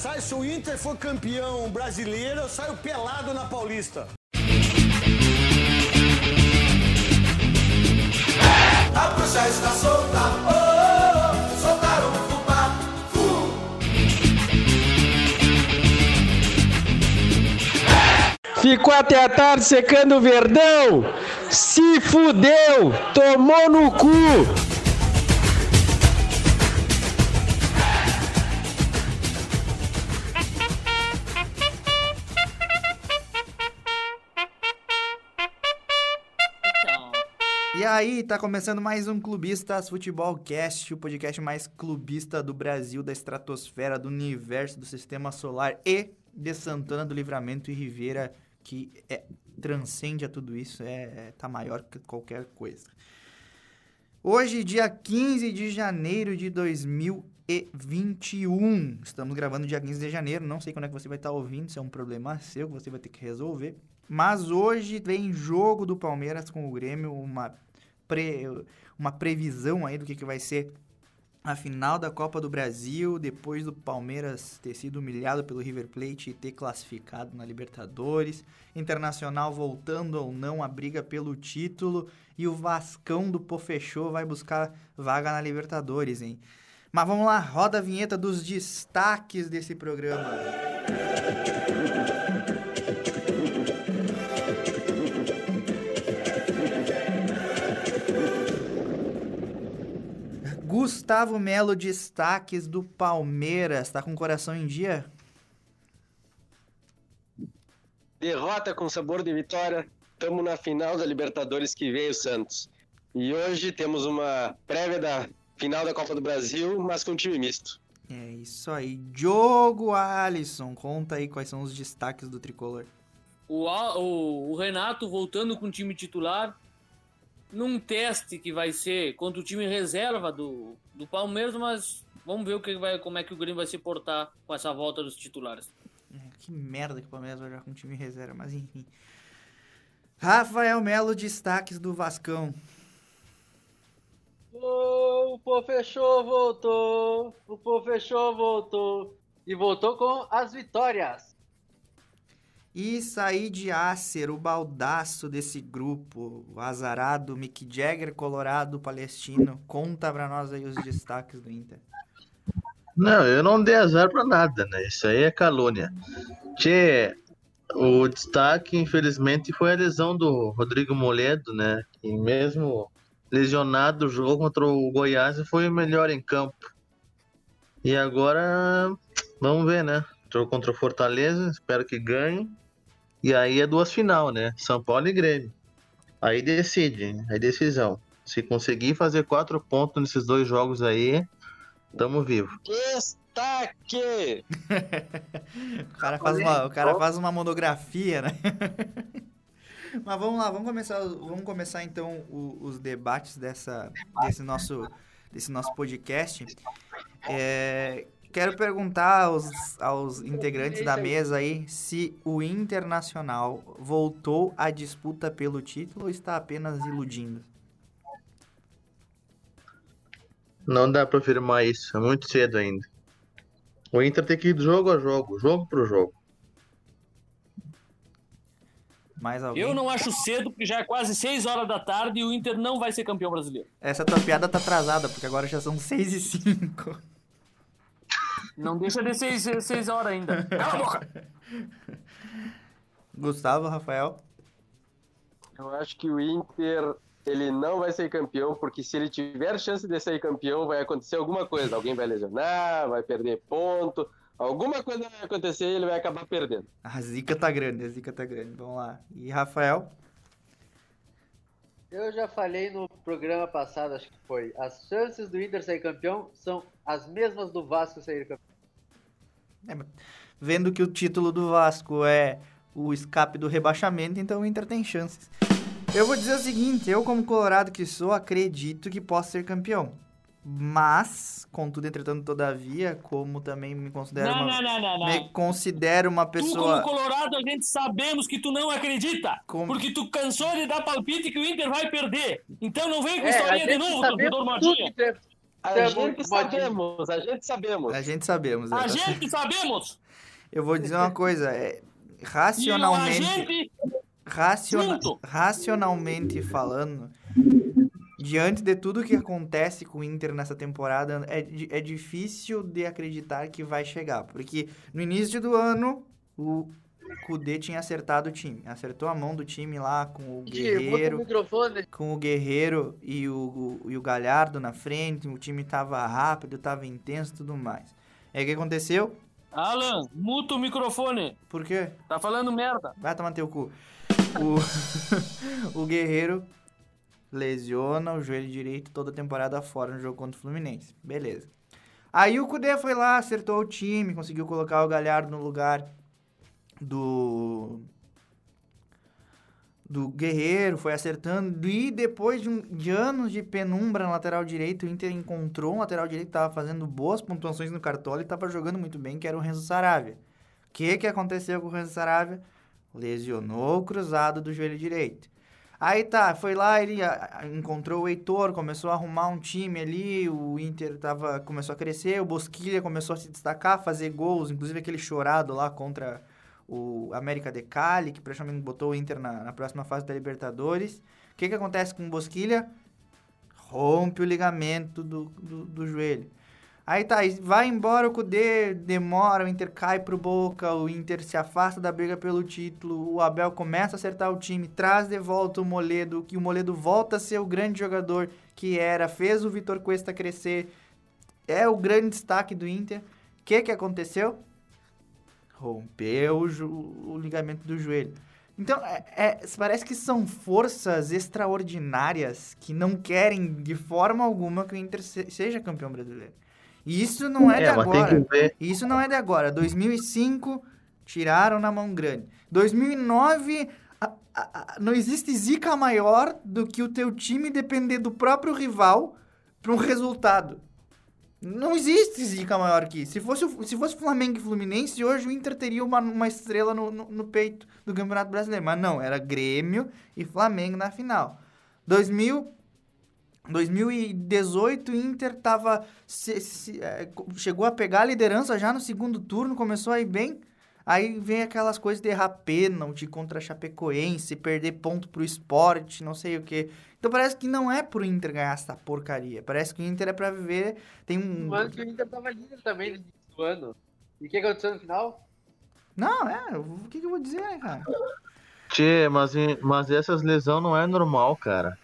sai se o Inter for campeão brasileiro, eu saio pelado na Paulista. A bruxa está solta, oh, oh, oh, soltaram o fubá, fu. Ficou até a tarde secando o verdão. Se fudeu, tomou no cu. Aí, tá começando mais um Clubistas Futebol Cast, o podcast mais clubista do Brasil, da estratosfera, do universo, do sistema solar e de Santana do Livramento e Ribeira, que é, transcende a tudo isso, é, é, tá maior que qualquer coisa. Hoje, dia 15 de janeiro de 2021. Estamos gravando dia 15 de janeiro. Não sei quando é que você vai estar ouvindo, isso é um problema seu que você vai ter que resolver. Mas hoje vem jogo do Palmeiras com o Grêmio, uma, pre, uma previsão aí do que, que vai ser a final da Copa do Brasil, depois do Palmeiras ter sido humilhado pelo River Plate e ter classificado na Libertadores, Internacional voltando ou não a briga pelo título e o Vascão do Pofechô vai buscar vaga na Libertadores, hein? Mas vamos lá, roda a vinheta dos destaques desse programa. Gustavo Melo, destaques do Palmeiras. Tá com o coração em dia? Derrota com sabor de vitória. Estamos na final da Libertadores que vem o Santos. E hoje temos uma prévia da final da Copa do Brasil, mas com time misto. É isso aí. Diogo Alisson, conta aí quais são os destaques do tricolor. O, o, o Renato voltando com o time titular num teste que vai ser contra o time reserva do, do Palmeiras, mas vamos ver o que vai, como é que o Grêmio vai se portar com essa volta dos titulares. É, que merda que o Palmeiras vai jogar com time reserva, mas enfim. Rafael Melo, destaques do Vascão. O Pô fechou, voltou. O Pô fechou, voltou. E voltou com as vitórias. E Said Acer, o baldaço desse grupo, o azarado Mick Jagger, colorado, palestino. Conta pra nós aí os destaques do Inter. Não, eu não dei azar pra nada, né? Isso aí é calúnia. Tchê, o destaque, infelizmente, foi a lesão do Rodrigo Moledo, né? E mesmo lesionado, jogou contra o Goiás e foi o melhor em campo. E agora, vamos ver, né? Jogou contra o Fortaleza, espero que ganhe. E aí é duas final, né? São Paulo e Grêmio. Aí decide, hein? aí decisão. Se conseguir fazer quatro pontos nesses dois jogos aí, tamo vivo. Destaque! O cara faz uma, o cara faz uma monografia, né? Mas vamos lá, vamos começar, vamos começar então o- os debates dessa, desse, nosso, desse nosso podcast. É, quero perguntar aos, aos integrantes da mesa aí se o Internacional voltou à disputa pelo título ou está apenas iludindo. Não dá pra afirmar isso, é muito cedo ainda. O Inter tem que ir jogo a jogo, jogo pro jogo. Mais alguém? Eu não acho cedo, porque já é quase 6 horas da tarde e o Inter não vai ser campeão brasileiro. Essa tua piada tá atrasada, porque agora já são 6 e 5. Não deixa de 6 seis horas ainda. Cala a boca! Gustavo, Rafael? Eu acho que o Inter ele não vai ser campeão, porque se ele tiver chance de ser campeão, vai acontecer alguma coisa. Alguém vai lesionar, vai perder ponto. Alguma coisa vai acontecer e ele vai acabar perdendo. A zica tá grande, a zica tá grande. Vamos lá. E Rafael? Eu já falei no programa passado, acho que foi. As chances do Inter sair campeão são as mesmas do Vasco sair campeão. É, vendo que o título do Vasco é o escape do rebaixamento, então o Inter tem chances. Eu vou dizer o seguinte, eu como colorado que sou, acredito que possa ser campeão. Mas, contudo, entretanto, todavia, como também me considero Não, uma, não, não, não, não. me considero uma Tu, pessoa como Colorado, a gente sabemos que tu não acredita. Como- Porque tu cansou de dar palpite que o Inter vai perder. Então não vem com É, a historinha de gente novo, torcedor modinha. A é gente sabemos, a gente sabemos. A gente sabemos. é, A certo. gente sabemos! Eu vou dizer uma coisa, é, E o racionalmente, agente raciona- racionalmente falando, diante de tudo que acontece com o Inter nessa temporada, é, é difícil de acreditar que vai chegar. Porque no início do ano, o Kudê tinha acertado o time. Acertou a mão do time lá com o Guerreiro. com o Guerreiro e o, o- e o Galhardo na frente, o time tava rápido, tava intenso e tudo mais. Aí o que aconteceu? Alan, muta o microfone. Por quê? Tá falando merda. Vai tomar teu cu. O, o Guerreiro lesiona o joelho direito toda a temporada fora no jogo contra o Fluminense. Beleza. Aí o Cudê foi lá, acertou o time, conseguiu colocar o Galhardo no lugar do do Guerreiro, foi acertando. E depois de, um- de anos de penumbra na lateral direito, o Inter encontrou um lateral direito que estava fazendo boas pontuações no cartola e estava jogando muito bem, que era o Renzo Saravia. O que, que aconteceu com o Renzo Saravia? Lesionou o cruzado do joelho direito. Aí tá, foi lá, ele a- a- encontrou o Heitor, começou a arrumar um time ali, o Inter tava, começou a crescer, o Bosquilha começou a se destacar, fazer gols, inclusive aquele chorado lá contra o América de Cali, que praticamente botou o Inter na, na próxima fase da Libertadores. O que que acontece com o Bosquilha? Rompe o ligamento do, do, do joelho. Aí tá, vai embora o Kudê, demora, o Inter cai pro Boca, o Inter se afasta da briga pelo título, o Abel começa a acertar o time, traz de volta o Moledo, que o Moledo volta a ser o grande jogador que era, fez o Vitor Cuesta crescer, é o grande destaque do Inter. O que que aconteceu? Rompeu o, o ligamento do joelho. Então, é- é- parece que são forças extraordinárias que não querem de forma alguma que o Inter se- seja campeão brasileiro. E isso não é, de mas tem agora. Isso não é de agora. 2005, tiraram na mão grande. 2009, a- a- a- não existe zica maior do que o teu time depender do próprio rival para um resultado. Não existe zica maior que isso. Se fosse, se fosse Flamengo e Fluminense, hoje o Inter teria uma, uma estrela no, no, no peito do Campeonato Brasileiro. Mas não, era Grêmio e Flamengo na final. 2000, 2018, o Inter tava, se- se- é, chegou a pegar a liderança já no segundo turno, começou a ir bem. Aí vem aquelas coisas de errar pênalti contra a Chapecoense, perder ponto pro esporte, não sei o quê. Então parece que não é pro Inter ganhar essa porcaria. Parece que o Inter é pra viver. Tem um. Um ano que o Inter tava líder também no início do ano. E o que aconteceu no final? Não, é. O que, que eu vou dizer, né, cara? Tchê, mas, mas essas lesões não é normal, cara.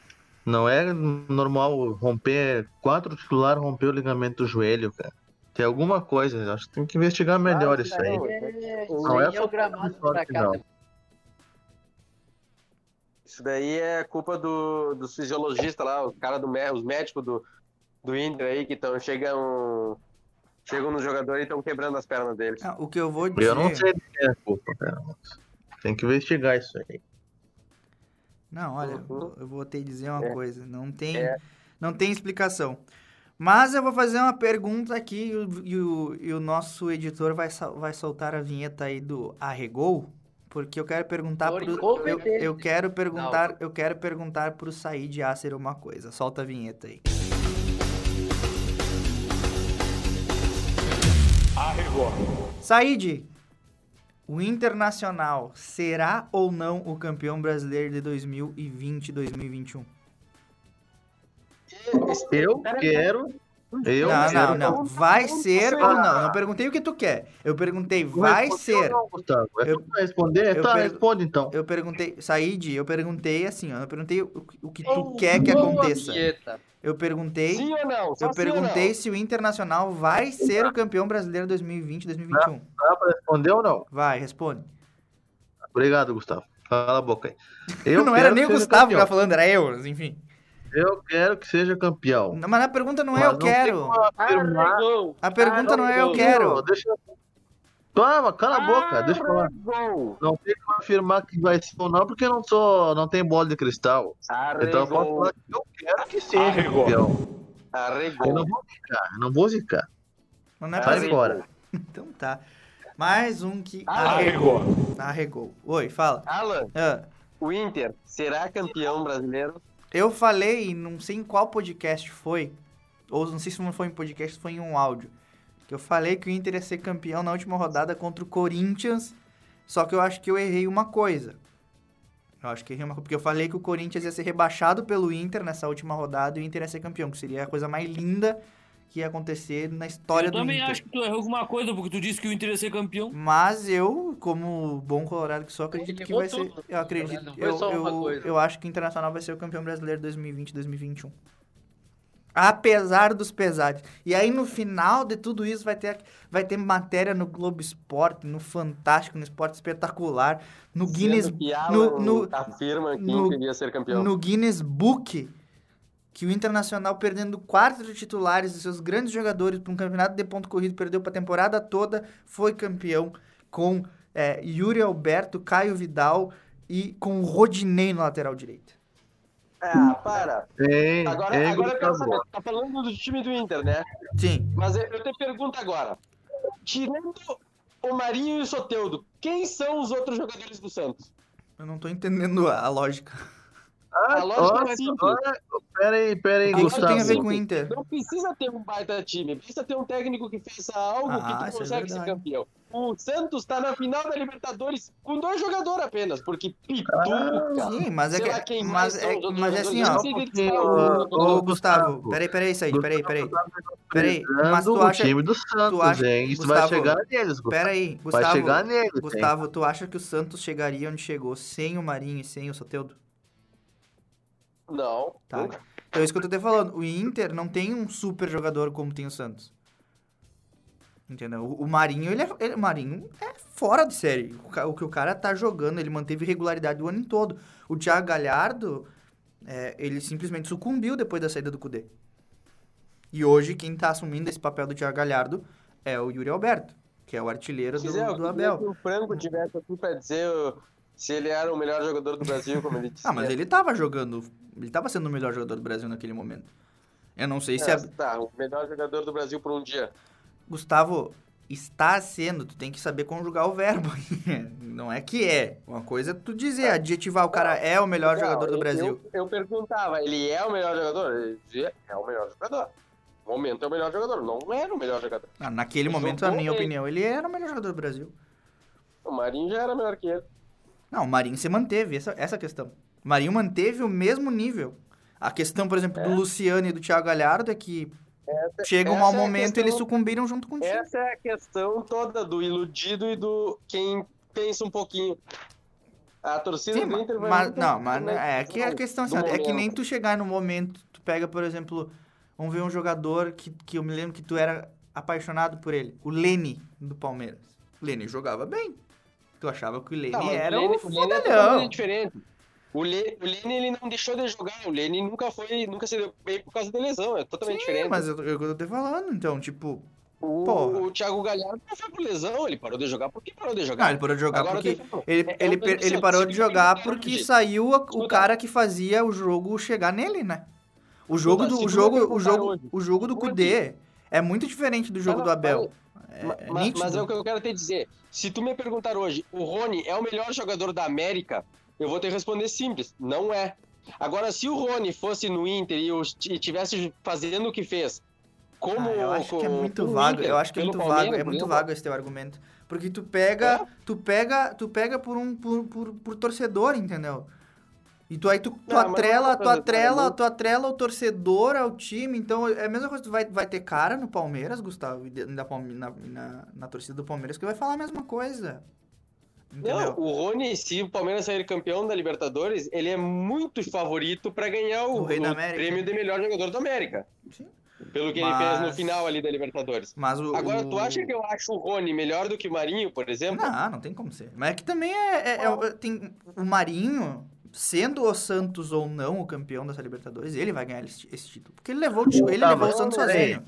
Não é normal romper. Quatro titulares romper o ligamento do joelho, cara. Tem alguma coisa, acho que tem que investigar melhor isso aí. É, Não é é só o gramado sorte, cá. não. Isso daí é culpa do, dos fisiologistas lá, os cara do os médicos do, do Inter aí que estão chegam chegam no jogador e estão quebrando as pernas deles. Ah, o que eu vou dizer. Eu não sei de quem é a culpa, cara. Tem que investigar isso aí. Não, olha, Uhum. eu vou ter que dizer uma É. coisa. Não tem, É. não tem explicação. Mas eu vou fazer uma pergunta aqui e o, e o, e o nosso editor vai, vai soltar a vinheta aí do Arregou, porque eu quero perguntar Por pro, eu, eu quero perguntar, eu quero perguntar pro Said Acer uma coisa. Solta a vinheta aí. Said, o Internacional será ou não o campeão brasileiro de 2020 2021? Eu quero. Eu não, quero. não, não. Vai ser ou não? Não perguntei o que tu quer. Eu perguntei, vai ser. Não, Gustavo. É Eu- responder? eu tá, responde então. Eu perguntei, Said, eu perguntei assim, ó. Eu perguntei o, o que tu quer que aconteça. Eu perguntei, Sim ou não? Só eu perguntei se o Internacional vai ser o campeão brasileiro 2020 2021. Dá pra responder ou não? Vai, responde. Obrigado, Gustavo. Cala a boca aí. não era nem o Gustavo que tava falando, era eu, enfim. Eu quero que seja campeão. Não, Mas a pergunta não é Mas eu não quero. Arregou. A pergunta não é eu Arregou. quero. Deixa eu... Calma, cala a boca, deixa eu falar. Arregou. Não tem como afirmar que vai ser ou não, porque eu não sou, não tem bola de cristal. Então eu posso Arregou. falar que eu quero que seja campeão. Eu Arregou. não vou zicar, eu não vou zicar. Não é Sai fora. Então tá. Mais um que Arregou. arregou. Arregou. Oi, fala. Alan, Ah, o Inter será campeão brasileiro? Eu falei, não sei em qual podcast foi, ou não sei se não foi em podcast, foi em um áudio, que eu falei que o Inter ia ser campeão na última rodada contra o Corinthians, só que eu acho que eu errei uma coisa. Eu acho que errei uma coisa, porque eu falei que o Corinthians ia ser rebaixado pelo Inter nessa última rodada e o Inter ia ser campeão, que seria a coisa mais linda que ia acontecer na história Eu do também Inter. acho que tu errou alguma coisa, porque tu disse que o Inter ia ser campeão. Mas eu, como bom colorado que sou, acredito que vai errou ser. tudo, Eu acredito. foi Eu, eu, eu acho que o Internacional vai ser o campeão brasileiro 2020 2021. Apesar dos pesares. E aí, no final de tudo isso, vai ter, vai ter matéria no Globo Esporte, no Fantástico, no Esporte Espetacular, no Guinness, Sendo que Alan no, no, afirma que no- Inter ia ser campeão. no Guinness Book que o Internacional perdendo quatro titulares dos seus grandes jogadores para um campeonato de ponto corrido, perdeu para a temporada toda, foi campeão com é, Yuri Alberto, Caio Vidal e com o Rodinei no lateral direito. Ah, para. Ei, Agora, ei, agora eu quero saber, tá falando do time do Inter, né? Sim. Mas eu te pergunto agora. Tirando o Marinho e o Soteudo, quem são os outros jogadores do Santos? Eu não tô entendendo a a lógica. A lógica olha, é simples. olha, Pera aí, pera aí, O que que isso Gustavo. tem a ver com o Inter? Não precisa ter um baita time, precisa ter um técnico que faça algo Ah, que isso tu é consegue ser verdade. campeão. O Santos tá na final da Libertadores com dois jogadores apenas, porque Pituca. Sim, mas é que. quem Mas é, mas é assim, ó. Ô. Gustavo, peraí, peraí, Said, peraí, peraí. Peraí, mas tu o acha. time do Santos, acha- hein? Isso Gustavo, vai chegar neles, Gustavo. Peraí, Vai Gustavo. chegar neles, hein? Gustavo, tu acha que o Santos chegaria onde chegou sem o Marinho e sem o Soteudo? Não, Tá. nunca. Então é isso que eu tô te falando. O Inter não tem um super jogador como tem o Santos. Entendeu? O o Marinho, ele é, ele- o Marinho é fora de série. O, o que o cara tá jogando, ele manteve regularidade o ano todo. O Thiago Galhardo, é, ele simplesmente sucumbiu depois da saída do Cudê. E hoje, quem tá assumindo esse papel do Thiago Galhardo é o Yuri Alberto, que é o artilheiro do, Gisele, do Abel. que o Franco tivesse aqui pra dizer se ele era o melhor jogador do Brasil, como ele disse. Ah, mas ele tava jogando, ele tava sendo o melhor jogador do Brasil naquele momento. Eu não sei se... É, a- Tá, o melhor jogador do Brasil por um dia. Gustavo, está sendo, tu tem que saber conjugar o verbo. Não é que é. Uma coisa é tu dizer, adjetivar o cara é o melhor Não, jogador do Brasil. Eu, eu perguntava, ele é o melhor jogador? Ele dizia, é o melhor jogador. No momento é o melhor jogador, não era o melhor jogador. Ah, naquele ele momento, na minha opinião, ele era o melhor jogador do Brasil. O Marinho já era melhor que ele. Não, o Marinho se manteve, essa, essa é a questão. O Marinho manteve o mesmo nível. A questão, por exemplo, do Luciano e do Thiago Galhardo é que chega um essa mau é momento e questão- eles sucumbiram junto contigo. Essa é a questão toda do iludido e do quem pensa um pouquinho. A torcida Sim, do Inter vai mas, muito não, mas é que a questão assim, é que nem tu chegar no momento, tu pega, por exemplo, vamos ver um jogador que, que eu me lembro que tu era apaixonado por ele, o Lene do Palmeiras. O Lene jogava bem. Tu achava que o Lene Tá, era o Lene, o o Lene é diferente. O Lene, o Lene, ele não deixou de jogar. O Lene nunca foi, nunca se deu bem por causa da lesão. É totalmente Sim, diferente. mas eu, eu, eu tô te falando, então, tipo, O, Porra. o Thiago Galhardo não foi por lesão, ele parou de jogar. Por que parou de jogar? não, ele parou de jogar Agora porque ele, é- é ele, um per- ele parou de ele jogar porque saiu a- o cara que fazia o jogo chegar nele, né? O jogo do o jogo o jogo o jogo do Cudê é muito diferente do jogo do Abel. Ma- É, mas, mas é o que eu quero te dizer. Se tu me perguntar hoje, o Rony é o melhor jogador da América, eu vou te responder simples. Não é. Agora, se o Rony fosse no Inter e eu esti- e tivesse fazendo o que fez, como. Ah, eu acho que é muito vago. Inter, Eu acho que é muito vago. Palmeiras, É por muito exemplo, vago esse teu argumento. Porque tu pega, É? tu pega, tu pega por um por, por, por torcedor, entendeu? E tu aí tu, tu Não, atrela, tu atrela, é muito- tu atrela o torcedor ao time. Então é a mesma coisa, tu vai, vai ter cara no Palmeiras, Gustavo, na, na, na, na torcida do Palmeiras que vai falar a mesma coisa. Entendeu? Não, o Rony, se o Palmeiras sair campeão da Libertadores, ele é muito favorito pra ganhar o, O o prêmio de melhor jogador da América. Sim. Pelo que Mas- ele fez no final ali da Libertadores. Mas o, Agora, o- tu acha que eu acho o Rony melhor do que o Marinho, por exemplo? Não, não tem como ser. Mas é que também é, é- é- tem o Marinho, sendo o Santos ou não o campeão dessa Libertadores, ele vai ganhar esse, esse título. Porque ele levou, o ele Tá, levou o mas Santos sozinho.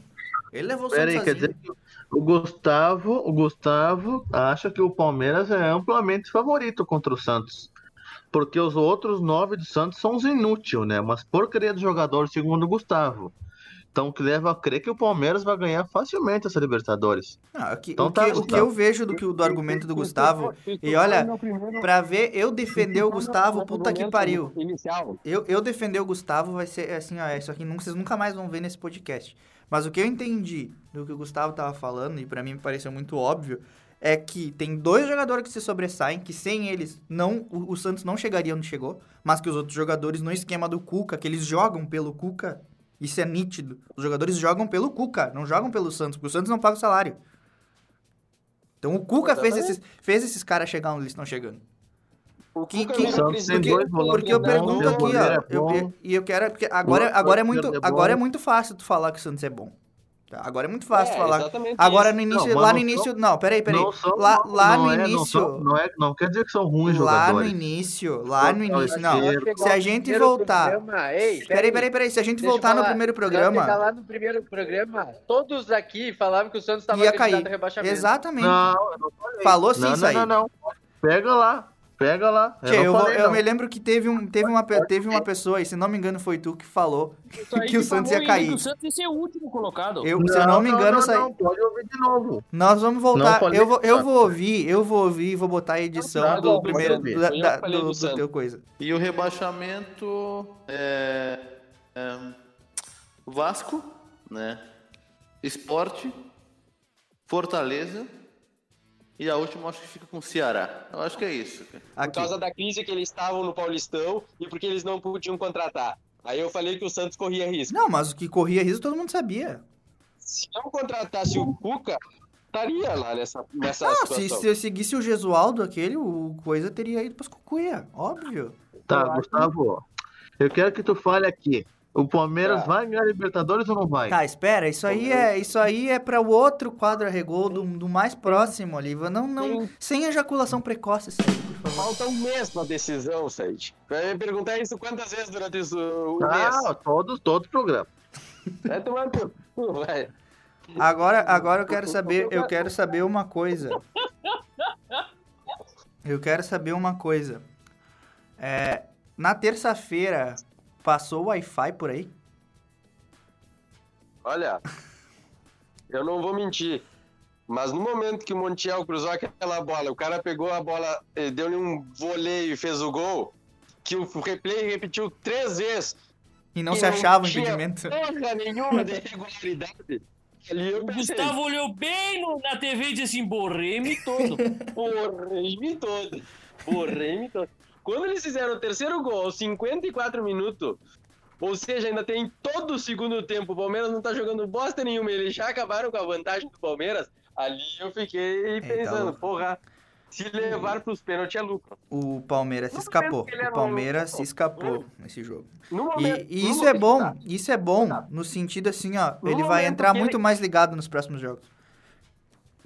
Ele levou o Santos aí, quer sozinho. dizer que o Gustavo, o Gustavo acha que o Palmeiras é amplamente favorito contra o Santos. Porque os outros nove do Santos são os inúteis, né? Umas porcaria de jogador, segundo o Gustavo. Então que leva a crer que o Palmeiras vai ganhar facilmente essa Libertadores. O que, Então o, tá, que, o que eu vejo do, que, do argumento do Gustavo, e olha, pra ver eu defender o Gustavo, puta que pariu. Eu, eu defender o Gustavo vai ser assim, ó, isso aqui nunca, vocês nunca mais vão ver nesse podcast. Mas o que eu entendi do que o Gustavo tava falando, e pra mim me pareceu muito óbvio, é que tem dois jogadores que se sobressaem, que sem eles não o, o Santos não chegaria onde chegou, mas que os outros jogadores no esquema do Cuca, que eles jogam pelo Cuca, isso é nítido. Os jogadores jogam pelo Cuca, não jogam pelo Santos, porque o Santos não paga o salário. Então o Cuca fez esses, fez esses caras chegar onde eles estão chegando. O Que- que- Santos tem dois volantes Porque eu bom, pergunto aqui, ó, é eu- bom. eu- e eu, quero, porque agora, agora é Santos muito, é agora é muito fácil tu falar que o Santos é bom. Tá? Agora é muito fácil É, falar. Agora isso. no início, Não, lá não no início, não, peraí, peraí. Não são- lá lá não no é, não início, são- Não, é, não quer dizer que são ruins lá no jogadores. início, lá no Não, início, não, não. Se a gente voltar, Ei, peraí, peraí, peraí, se a gente voltar no falar. primeiro Vai chegar programa, lá no primeiro programa, todos aqui falavam que o Santos estava ia cair. Exatamente. Não, não. Falou sim não, isso não, aí. não, não. Pega lá. Pega lá. Eu Tchê, não eu, falei, eu não. me lembro que teve, um, teve, uma, teve uma pessoa, e se não me engano foi tu, que falou aí que o Santos ia cair. que O Santos ia ser o último colocado. Eu, se eu não me engano, não, isso aí- não, pode ouvir de novo. Nós vamos voltar. Não Eu vou, eu do vou ouvir, eu vou ouvir e vou botar a edição Não, do não, primeiro. pode Da, do, do do teu coisa. E o rebaixamento é, é Vasco, né? Esporte, Fortaleza e a última acho que fica com o Ceará. Eu acho que é isso. Por Aqui. causa da crise que eles estavam no Paulistão e porque eles não podiam contratar. Aí eu falei que o Santos corria risco. Não, mas o que corria risco todo mundo sabia. Se não contratasse o Cuca, estaria lá nessa, nessa Ah, se, situação. se eu seguisse o Gesualdo aquele, o coisa teria ido pras cucuia, óbvio. Tá, Gustavo. Eu quero que tu fale aqui. O Palmeiras Tá. vai ganhar a Libertadores ou não vai? Tá, espera, isso aí é, isso aí é para o outro quadro regol do, do mais próximo ali. Não, não, Sim. sem ejaculação precoce, aí, por favor. Falta um mês pra decisão, Said. Vai me perguntar isso quantas vezes durante isso, o mês. Ah. Vai tomar no teu cu, vai. Agora, agora eu quero saber, eu quero saber uma coisa. Eu quero saber uma coisa. É, na terça-feira passou o Wi-Fi por aí? Olha, eu não vou mentir. Mas no momento que o Montiel cruzou aquela bola, o cara pegou a bola, eh, deu-lhe um voleio e fez o gol, que o replay repetiu três vezes. E não e se achava o tinha impedimento? Porra nenhuma de eu O Gustavo olhou bem no- na TV e disse assim: borrei-me todo. borrei-me todo. Borrei-me todo. Quando eles fizeram o terceiro gol aos 54 minutos, ou seja, ainda tem todo o segundo tempo, o Palmeiras não tá jogando bosta nenhuma, eles já acabaram com a vantagem do Palmeiras, ali eu fiquei tá pensando, louco. porra, se levar pros pênaltis é lucro. O Palmeiras se escapou. O era Palmeiras se escapou nesse jogo. Momento, E, e no isso é bom, isso é bom, no sentido assim, ó, No ele vai entrar muito ele- mais ligado nos próximos jogos.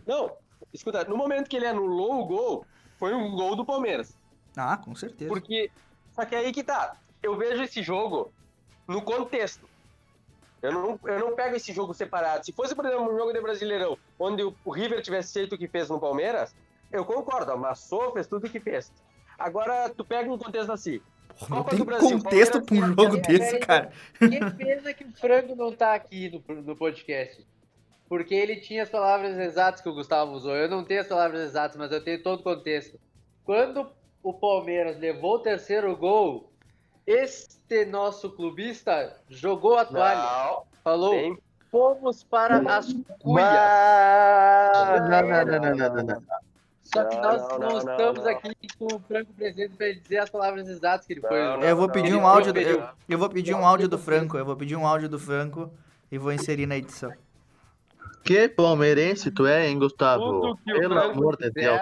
Não, escuta, no momento que ele anulou o gol, foi um gol do Palmeiras. Ah, com certeza. Porque. Só que aí que tá. Eu vejo esse jogo no contexto. Eu não, eu não pego esse jogo separado. Se fosse, por exemplo, um jogo de Brasileirão, onde o, o River tivesse feito o que fez no Palmeiras, eu concordo, amassou, fez tudo o que fez. Agora, tu pega um contexto assim. Não Copa tem Brasil, contexto pra um jogo tem- desse, cara. Que pena que o Franco não tá aqui no, no podcast. Porque ele tinha as palavras exatas que o Gustavo usou. Eu não tenho as palavras exatas, mas eu tenho todo o contexto. Quando o Palmeiras levou o terceiro gol, este nosso clubista jogou a toalha. Não, Falou, tem- fomos para as cuias. Não, não, não, não, não. Só que nós não, não, não, estamos não. aqui com o Franco presente para ele dizer as palavras exatas que ele foi. Não. Eu vou pedir um áudio, do, eu, eu vou pedir um áudio do Franco, eu vou pedir um áudio do Franco e vou inserir na edição. Que palmeirense tu é, hein, Gustavo? Pelo amor de Deus.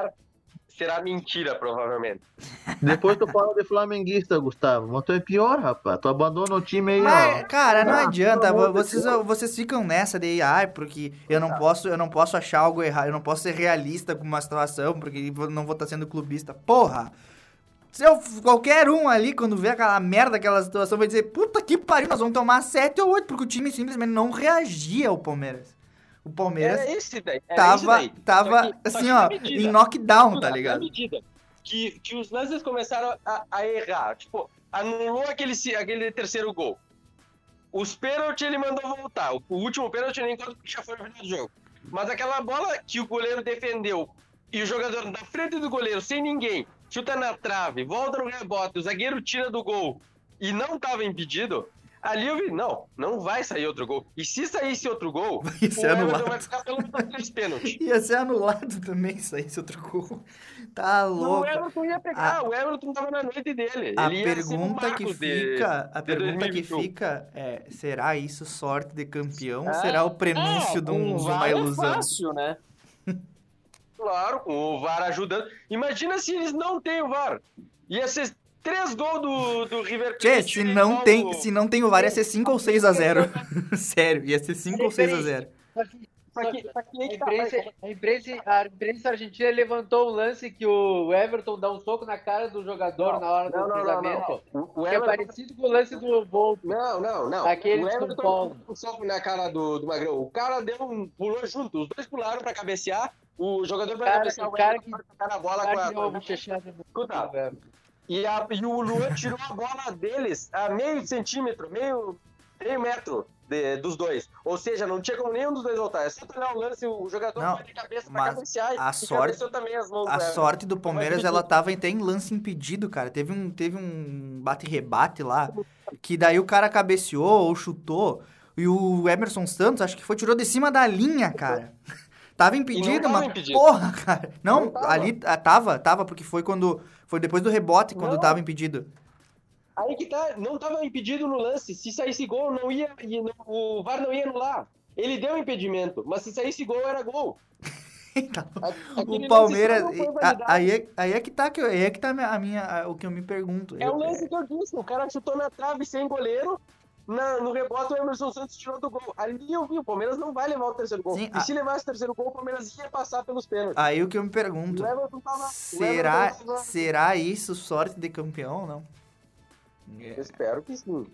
Será mentira, provavelmente. Depois tu fala de flamenguista, Gustavo. Mas tu é pior, rapaz. Tu abandona o time aí, Mas, ó. cara, não Ah, adianta, vocês, vocês ficam nessa de, ai, porque eu não posso, eu não posso achar algo errado, eu não posso ser realista com uma situação, porque eu não vou estar sendo clubista. Porra! Se eu, qualquer um ali, quando vê aquela merda, aquela situação, vai dizer, puta que pariu, nós vamos tomar 7 ou 8, porque o time simplesmente não reagia ao Palmeiras. O Palmeiras Era esse. Era tava, esse tava Só que- assim, ó, medida- em knockdown, tá Na ligado? medida que, que os lances começaram a, a errar, tipo, anulou aquele, aquele terceiro gol. Os pênaltis ele mandou voltar. O, último pênalti nem conta porque já foi no final do jogo. Mas aquela bola que o goleiro defendeu e o jogador na frente do goleiro, sem ninguém, chuta na trave, volta no rebote, o zagueiro tira do gol e não tava impedido, ali eu vi, não, não vai sair outro gol. E se saísse outro gol, Ia ser o Everton anulado. vai ficar pelo menos três pênaltis. Ia ser anulado também se saísse outro gol. Tá Não, louco. o Everton ia pegar, o Everton tava na noite dele. A Ele pergunta que Marcos de- fica, a pergunta que 2021. fica é, será isso sorte de campeão ou Ah, será o prenúncio é, de, um- de uma VAR é ilusão? fácil, né? Claro, com o VAR ajudando. Imagina se eles não têm o VAR. Ia ser três gols do, do River Tchê, Plate. se igual não tem, o- se não tem o VAR ia ser 5 ou 6 a 0. Sério, ia ser 5 ou 6 a 0. Só que, só que aí A que tá, imprensa, a, imprensa, a imprensa argentina levantou um lance que o Everton dá um soco na cara do jogador na hora Não, do não, não, cruzamento. não. O, o Que é Everton... parecido com o lance do Volpe. Não, não, não. Aquele o Everton deu um soco na cara do, do Magrão. O cara deu um, pulou junto. Os dois pularam pra cabecear. O jogador vai Cara, cabecear o cara que- vai tocar na bola com Cara, a... que no- Escuta, E, a- e o Luan tirou a bola deles a meio centímetro, meio, meio metro de- dos dois. Ou seja, não tinha como nenhum dos dois voltar. É só olhar o lance, o jogador Não, vai de cabeça pra cabecear a e sorte- também as mãos A do Everton. sorte do Palmeiras, ela tava até em lance impedido, cara. Teve um, teve um bate-rebate lá, que daí o cara cabeceou ou chutou, e o Emerson Santos, acho que foi, tirou de cima da linha, cara. Tava impedido, tava mas impedido. porra, cara. Não, Não tava. ali ah, tava, tava, porque foi quando, foi depois do rebote, quando Não. tava impedido. Aí que tá, não tava impedido no lance. Se saísse gol, não ia, o VAR não ia anular. Ele deu impedimento, mas se saísse gol, era gol. Aquele O Palmeiras, aí, é- aí é que tá, aí é que tá a minha, a o que eu me pergunto. É o lance que eu disse, o cara chutou na trave sem goleiro, na- no rebote o Emerson Santos tirou do gol. Ali eu vi, o Palmeiras não vai levar o terceiro gol. Sim, e a- se levasse o terceiro gol, o Palmeiras ia passar pelos pênaltis. Aí o que eu me pergunto, tava... será, tava- será isso sorte de campeão ou não? Eu espero que sim.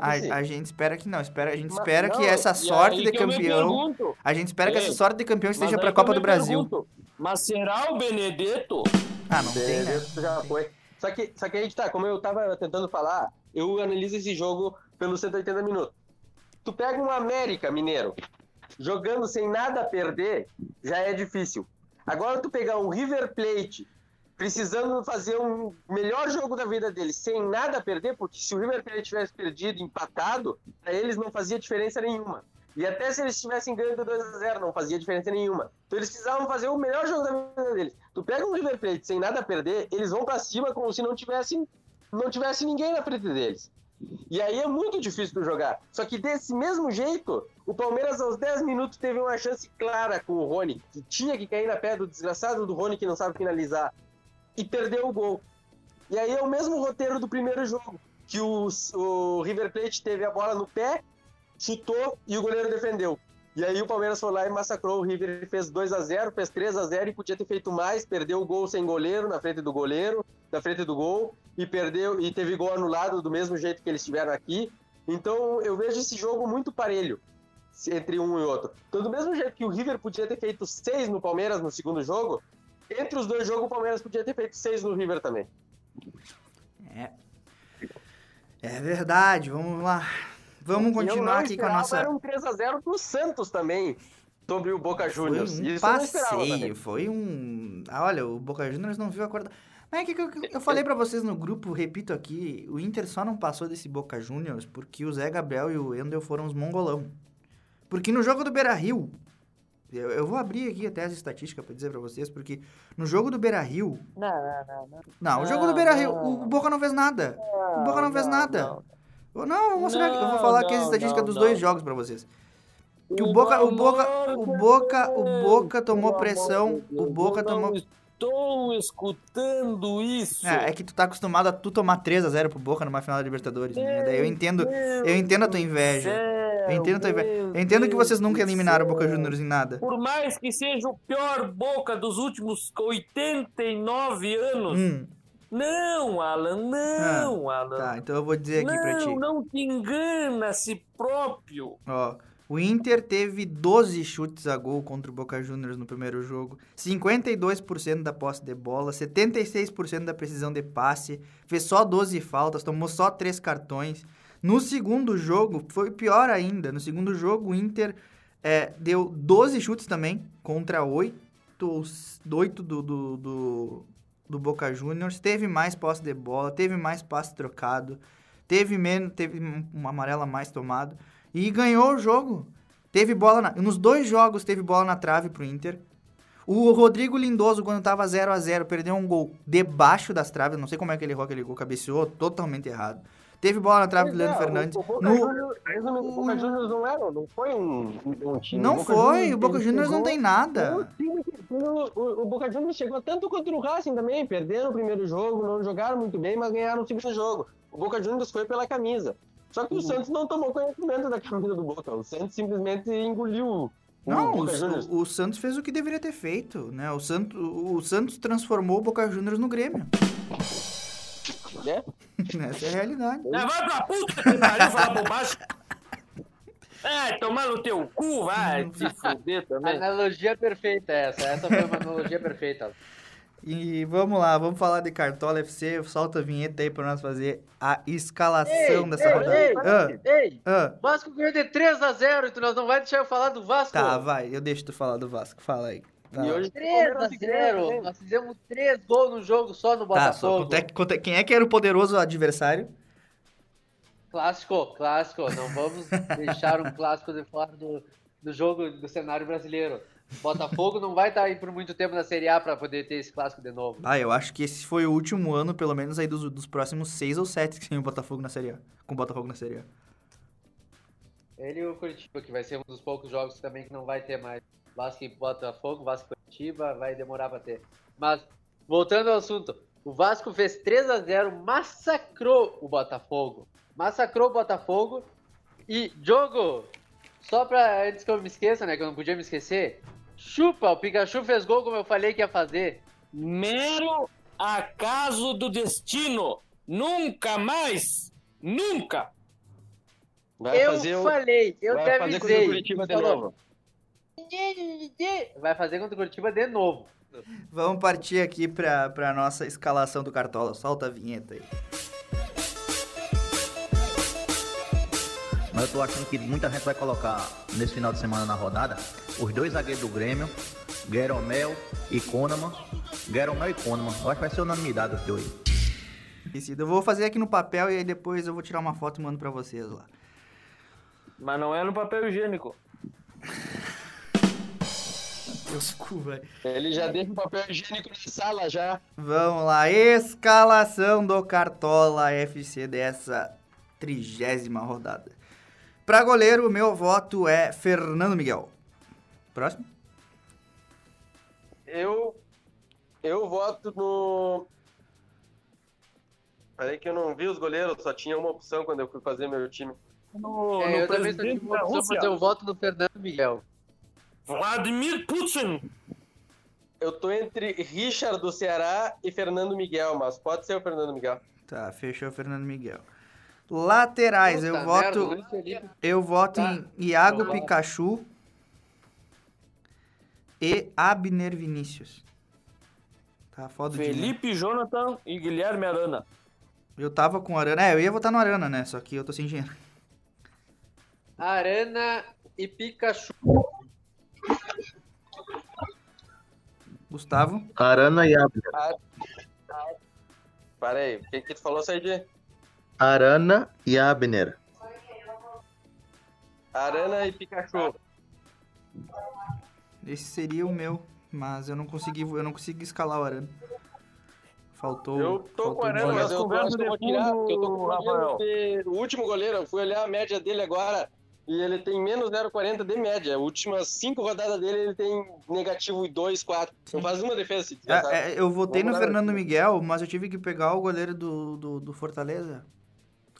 A, a gente espera que não, espera, a gente Mas espera não, que essa sorte de campeão, a gente espera que essa sorte de campeão esteja pra que Copa do Brasil. pergunto, Mas será o Benedetto? Ah, não tem, né? Benedetto já foi. Só que, só que aí tá, como eu tava tentando falar, eu analiso esse jogo pelos 180 minutos. Tu pega um América Mineiro, jogando sem nada a perder, já é difícil. Agora tu pegar um River Plate, precisando fazer um melhor jogo da vida deles, sem nada a perder, porque se o River Plate tivesse perdido, empatado, pra eles não fazia diferença nenhuma. E até se eles tivessem ganho de 2 a 0 não fazia diferença nenhuma. Então eles precisavam fazer o melhor jogo da vida deles. Tu pega um River Plate sem nada a perder, eles vão pra cima como se não tivesse, não tivesse ninguém na frente deles. E aí é muito difícil tu jogar. Só que desse mesmo jeito, o Palmeiras aos 10 minutos teve uma chance clara com o Rony, que tinha que cair na pé do desgraçado do Rony que não sabe finalizar. E perdeu o gol. E aí é o mesmo roteiro do primeiro jogo, que o, o River Plate teve a bola no pé, chutou e o goleiro defendeu. E aí o Palmeiras foi lá e massacrou o River, fez 2 a 0 fez 3 a 0 e podia ter feito mais, perdeu o gol sem goleiro, na frente do goleiro, na frente do gol, e perdeu e teve gol anulado do mesmo jeito que eles tiveram aqui. Então eu vejo esse jogo muito parelho entre um e outro. Então do mesmo jeito que o River podia ter feito 6 no Palmeiras no segundo jogo, entre os dois jogos o Palmeiras podia ter feito 6 no River também. É. É verdade, vamos lá. Vamos continuar aqui com a nossa. Era um 3 a 0 pro Santos também, sobre o Boca Foi Juniors. um Isso passeio, foi um. Ah, olha, o Boca Juniors não viu a corda. Mas é que, que eu, eu falei pra vocês no grupo, repito aqui, o Inter só não passou desse Boca Juniors porque o Zé Gabriel e o Endel foram os mongolão. Porque no jogo do Beira-Rio, eu, eu vou abrir aqui até as estatísticas pra dizer pra vocês, porque no jogo do Beira-Rio... Não, não, não. não. Não, o jogo do Não, Beira-Rio, não. o, o Boca não fez nada. o Boca não, fez nada. Não. Eu- Não, vou mostrar aqui, eu vou Não, falar aqui as não, estatísticas não, dos não. dois jogos pra vocês. Que o Boca, o Boca, o Boca, o Boca tomou pressão, o Boca tomou Não estou escutando isso. É, é que tu tá acostumado a tu tomar 3 a 0 pro Boca numa final da Libertadores, né? Daí eu entendo, eu entendo a tua inveja. Eu entendo a tua inveja. Eu entendo que vocês nunca eliminaram o Boca Juniors em nada. Por mais que seja o pior Boca dos últimos 89 anos. Hum, Não, Alan, não, Alan. tá, então eu vou dizer aqui pra ti. não, não te engana a si próprio. Ó, o Inter teve 12 chutes a gol contra o Boca Juniors no primeiro jogo, 52% da posse de bola, 76% da precisão de passe, fez só 12 faltas, tomou só 3 cartões, No segundo jogo, foi pior ainda. No segundo jogo, o Inter é, deu 12 chutes também, contra 8, 8 do, do, do, do Boca Juniors. Teve mais posse de bola, teve mais passe trocado, teve menos, teve um- uma amarela mais tomado. E ganhou o jogo. Teve bola na- nos dois jogos teve bola na trave pro Inter. O Rodrigo Lindoso, quando tava 0 a 0 perdeu um gol debaixo das traves. Não sei como é que ele errou aquele gol, cabeceou totalmente errado. Teve bola na trave do Leandro Fernandes. O, o Boca No- Juniors, resumindo, o Boca Juniors não era, não foi um, um time. Não Boca foi, Juniors o Boca Juniors não tem O, nada. o, o- o Boca Juniors chegou tanto contra o Racing também, perderam o primeiro jogo, não jogaram muito bem, mas ganharam o segundo jogo. O Boca Juniors foi pela camisa. Só que o Santos não tomou conhecimento da camisa do Boca. O Santos simplesmente engoliu o Não, o, o- o Santos fez o que deveria ter feito, né? O Santos, o Santos transformou o Boca Juniors no Grêmio. Né? Essa é a realidade. Vai pra puta que pariu falar bobagem. É, tomar no teu cu, vai se fuder também. Analogia perfeita essa. Essa foi uma analogia perfeita. E vamos lá, vamos falar de Cartola FC. Solta a vinheta aí pra nós fazer a escalação dessa ei, rodada. ei, Ah, ei, ah, Vasco ganhou de 3x0 e tu nós não vai deixar eu falar do Vasco? tá, vai, eu deixo tu falar do Vasco. Fala aí. Vai E hoje 3x0. Nós fizemos 3 gols no jogo só no Tá, só, Botafogo. quanto é que- quanto é- quem é que era o poderoso adversário? Clássico, clássico. Não vamos deixar um clássico de fora do, do jogo, do cenário brasileiro. Botafogo não vai estar aí por muito tempo na Série A pra poder ter esse clássico de novo. Ah, eu acho que esse foi o último ano, pelo menos aí dos, dos próximos seis ou sete que tem o Botafogo na Série A. Com o Botafogo na Série A. Ele e o Curitiba, que vai ser um dos poucos jogos também que não vai ter mais. Vasco e Botafogo, Vasco e Curitiba, vai demorar pra ter. Mas, voltando ao assunto, o Vasco fez 3 a 0 massacrou o Botafogo. Massacrou o Botafogo. E, jogo, só pra antes que eu me esqueça, né, que eu não podia me esquecer, chupa, o Pikachu fez gol como eu falei que ia fazer. Mero acaso do destino. Nunca mais. Nunca. Vai eu fazer o, falei, eu vai te fazer contra o avisei. Curitiba de Falou, novo. Vai fazer contra o Curitiba de novo. Vamos partir aqui pra, pra nossa escalação do Cartola. Solta a vinheta aí. Mas eu tô achando que muita gente vai colocar nesse final de semana na rodada os dois zagueiros do Grêmio, Gueromel e Konaman. Gueromel e Konaman. Eu acho que vai ser unanimidade os dois. Eu vou fazer aqui no papel e aí depois eu vou tirar uma foto e mando pra vocês lá. Mas não é no papel higiênico. Deus cu, velho. Ele já deixa o papel higiênico na sala já. Vamos lá, escalação do Cartola FC dessa trigésima rodada. Pra goleiro, o meu voto é Fernando Miguel. Próximo? Eu. Eu voto no. Peraí que eu não vi os goleiros, só tinha uma opção quando eu fui fazer meu time. No, É, no eu também só tive uma opção, mas eu voto no Fernando Miguel. Vladimir Putin. Eu tô entre Richard do Ceará e Fernando Miguel, mas pode ser o Fernando Miguel. Tá, fechou o Fernando Miguel. Laterais, eu Puta voto, merda, Felipe. eu voto Tá. em Iago. Pikachu e Abner Vinícius. Tá foda de Felipe Jonathan e Guilherme Arana. Eu tava com Arana. É, eu ia votar no Arana, né? Só que eu tô sem dinheiro. Arana e Pikachu. Gustavo. Arana e Abner. Peraí, o que, que tu falou, Saidi? Arana e Abner. Arana e Pikachu. Esse seria o meu, mas eu não consegui, eu não consegui escalar o Arana. Faltou. Eu tô faltou com o Arana, mas eu que eu vou tirar, porque eu tô com Rafael. problema de- O último goleiro, eu fui olhar a média dele agora e ele tem menos 0,40 de média. Últimas cinco rodadas dele ele tem negativo 2, 4. Não faz uma defesa? É, é, eu votei no Vamos lá, Fernando time. Miguel, mas eu tive que pegar o goleiro do, do, do Fortaleza.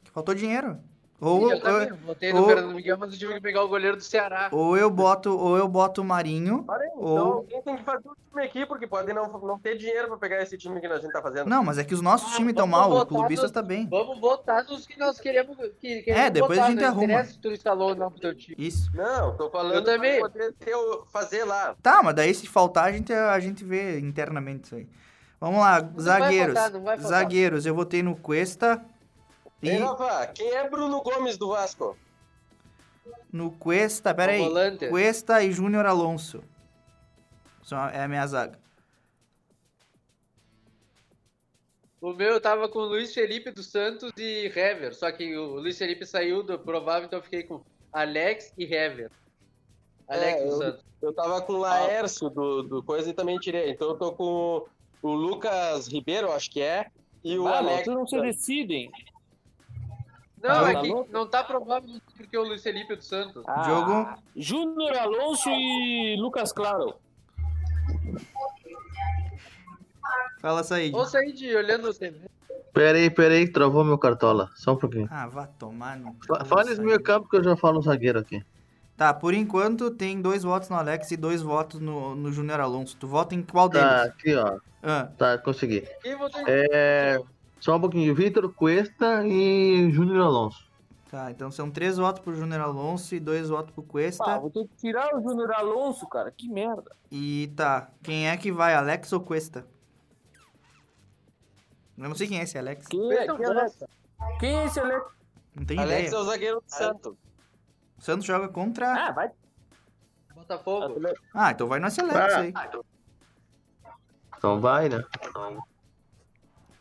Que faltou dinheiro. Ou, eu também ou, votei no ou- Fernando Miguel, mas eu tive que pegar o goleiro do Ceará. ou eu boto, ou eu boto o Marinho. Aí, ou- então alguém tem que fazer um time aqui, porque pode não, não ter dinheiro pra pegar esse time que a gente tá fazendo. Não, mas é que os nossos Ah, times estão mal, o no- tá bem. Vamos votar nos que nós queremos. Que, queremos É, depois a votar, gente não arruma. interessa se tu escalou ou não pro teu time. Isso. Não, tô falando Eu também. pra poder ter fazer lá. Tá, mas daí se faltar, a gente, a gente vê internamente isso aí. Vamos lá, vai zagueiros. faltar, não vai faltar. zagueiros, eu votei no Cuesta, Ei, E Rafa, quem é Bruno Gomes do Vasco? no Cuesta, pera aí. volante. Cuesta e Júnior Alonso. Só é a minha zaga. O meu tava com o Luiz Felipe dos Santos e Hever. Só que o Luiz Felipe saiu do provável, então eu fiquei com Alex e Hever. Alex É, dos eu- Santos. Eu tava com o Laércio do, do coisa e também tirei. Então eu tô com o Lucas Ribeiro, acho que é, e o Ah, mas Alex. vocês não se decidem. Não, é tá que não tá provável porque o Luiz Felipe é do Santos. Ah, Jogo. Júnior Alonso e Lucas Claro. Fala, Said. Ou sair de olhando o TV. Pera aí, pera aí, que travou meu cartola. Só um pouquinho. Ah, vá tomar no. Fala esse Said. meio campo que eu já falo um zagueiro aqui. Tá, por enquanto tem dois votos no Alex e dois votos no, no Júnior Alonso. Tu vota em qual Tá, deles? aqui, ó. Ah, Tá, consegui. Quem votou em É. Só um pouquinho. Vitor Cuesta e Júnior Alonso. tá, então são três votos pro Júnior Alonso e dois votos pro Cuesta. Ah, vou ter que tirar o Júnior Alonso, cara. Que merda. E tá, quem é que vai, Alex ou Cuesta? Eu não sei quem é esse Alex. Quem é, quem é, Alex? Quem é esse Alex? Não tenho Alex ideia. é o zagueiro do Santos. O Santos joga contra. Ah, vai. Botafogo? Ah, então vai no Alex Ah. aí. Então vai, né?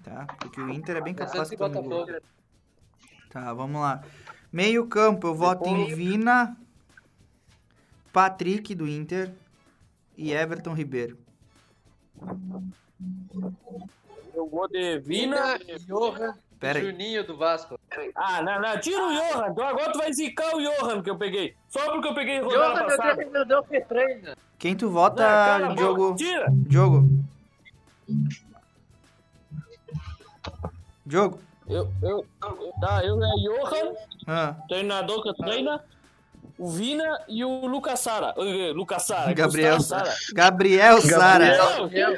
Tá, porque o Inter é bem capaz Santos de. Botafogo. Tá, vamos lá. Meio campo, eu voto em Vina, Patrick do Inter e Everton Ribeiro. Eu vou de Vina. Johan e. Juninho do Vasco. Ah, não, não. Tira o Johan. Então agora tu vai zicar o Johan que eu peguei. Só porque eu peguei rodada Johan, meu treinador que treina. Quem tu Não, vota, boca, Diogo? Tira. Diogo. Diogo. Eu, eu, eu- tá, eu é Johan, Ah, treinador que treina. O Vina e o Lucas Sara. Eh, Lucas Sara. Gabriel Sara. Gabriel Sara. Eu?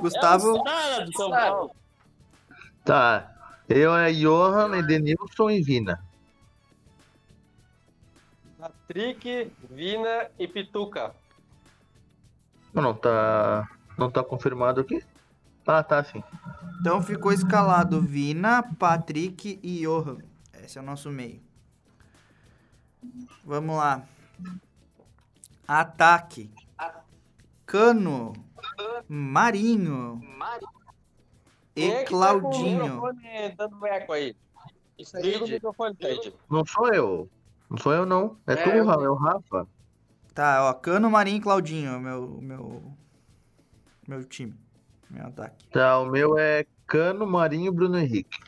Gustavo. É o Sara do São Paulo. Tá. Eu é Johan, Edenilson e Vina. Patrick, Vina e Pituca. Não, não tá. Não tá confirmado aqui? Ah, tá sim. Então ficou escalado Vina, Patrick e Johan. Esse é o nosso meio. Vamos lá. Ataque. Cano. Marinho. Quem E é tá Claudinho. aí. O microfone, Said. Não sou eu. Não sou eu, não. É, É, tu, eu-. É o Rafa. Tá, ó. Cano, Marinho e Claudinho. Meu, meu, meu time. Meu ataque. Tá, o meu é Cano, Marinho e Bruno Henrique.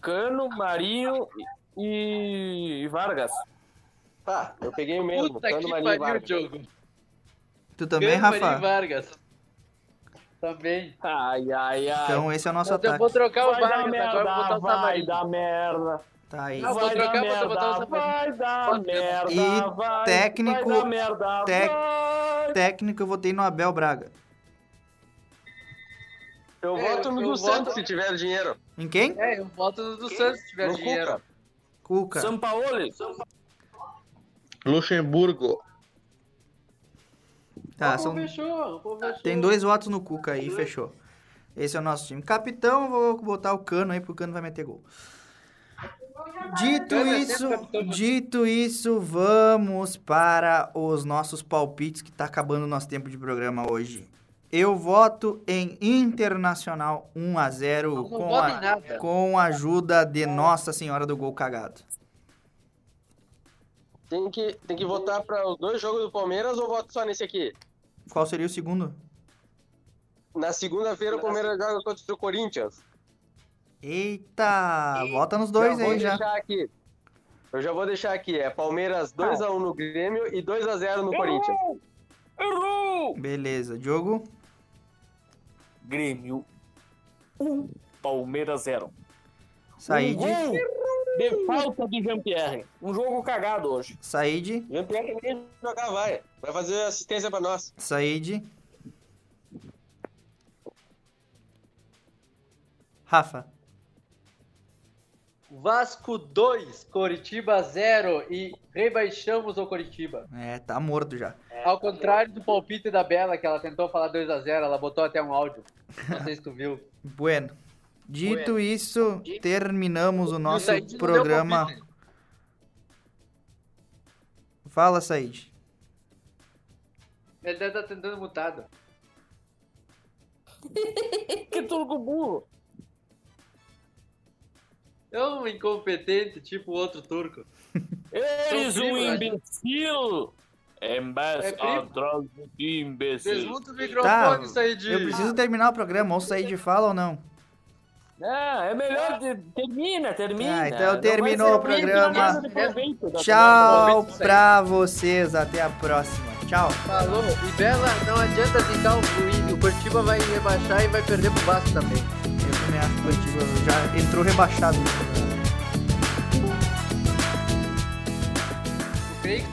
Cano, Marinho e, e Vargas. Tá, eu peguei o mesmo. Puta Cano, que Marinho e pariu, Vargas. Diogo. Tu também, Cano, Marinho Rafa? Vargas. Também. Ai, ai, ai. Então esse é o nosso eu ataque. vou trocar o vai Vargas, agora eu vou botar merda, o vai Samarim. dar merda. Tá aí. Não, vai trocar, merda, botar o Samarim. vai dar merda, E vai, técnico- vai dar merda, tec- vai. Técnico, eu votei no Abel Braga. Eu É, voto no eu do voto- Santos se tiver dinheiro. Em quem? É, eu voto no do Santos se tiver No dinheiro. Cuca. Cuca. São Paulo. Luxemburgo. Tá, o são... fechou, o povo fechou. tem dois votos no Cuca aí, fechou. Esse é o nosso time. Capitão, eu vou botar o Cano aí, porque o Cano vai meter gol. Dito é isso, dito isso, vamos para os nossos palpites, que tá acabando o nosso tempo de programa hoje. Eu voto em Internacional 1 a 0 Não com voto em a, com a ajuda de Nossa Senhora do Gol Cagado. Tem que, tem que votar para os dois jogos do Palmeiras ou voto só nesse aqui? Qual seria o segundo? Na segunda-feira o Palmeiras joga contra o Corinthians. Eita, vota nos dois já vou aí já. deixar aqui. Eu já vou deixar aqui. É Palmeiras 2x1 no Grêmio e 2x0 no Corinthians. Errou! Beleza, Diogo. Grêmio 1, Palmeiras 0. Said, Um gol de falta de Jean-Pierre. Um jogo cagado hoje. Said, Jean-Pierre que nem jogar vai. Vai fazer assistência pra nós. Said. Rafa. Vasco 2, Coritiba 0 e rebaixamos o Coritiba. É, tá morto já. Ao contrário do palpite da Bela, que ela tentou falar 2x0, ela botou até um áudio. Não sei se tu viu. Bueno. Dito isso, terminamos o nosso deu programa. Fala, Said. Ele deve estar tentando mutado. que turco burro. É um incompetente, tipo o outro turco. Eres um né? imbecil. É primo. atrás de ti, imbecil. Desmuta o Tá, microfone, Said. eu preciso terminar o programa. Ou o Said fala ou não. Ah, é melhor. de- Termina, termina. Ah, então Não terminou o ruim, programa. de Tchau pra vocês. Até a próxima. Tchau. Falou. E Bela, não adianta ficar o fluido. O Curitiba vai rebaixar e vai perder pro Vasco também. Eu também acho que o Curitiba já entrou rebaixado. O Fake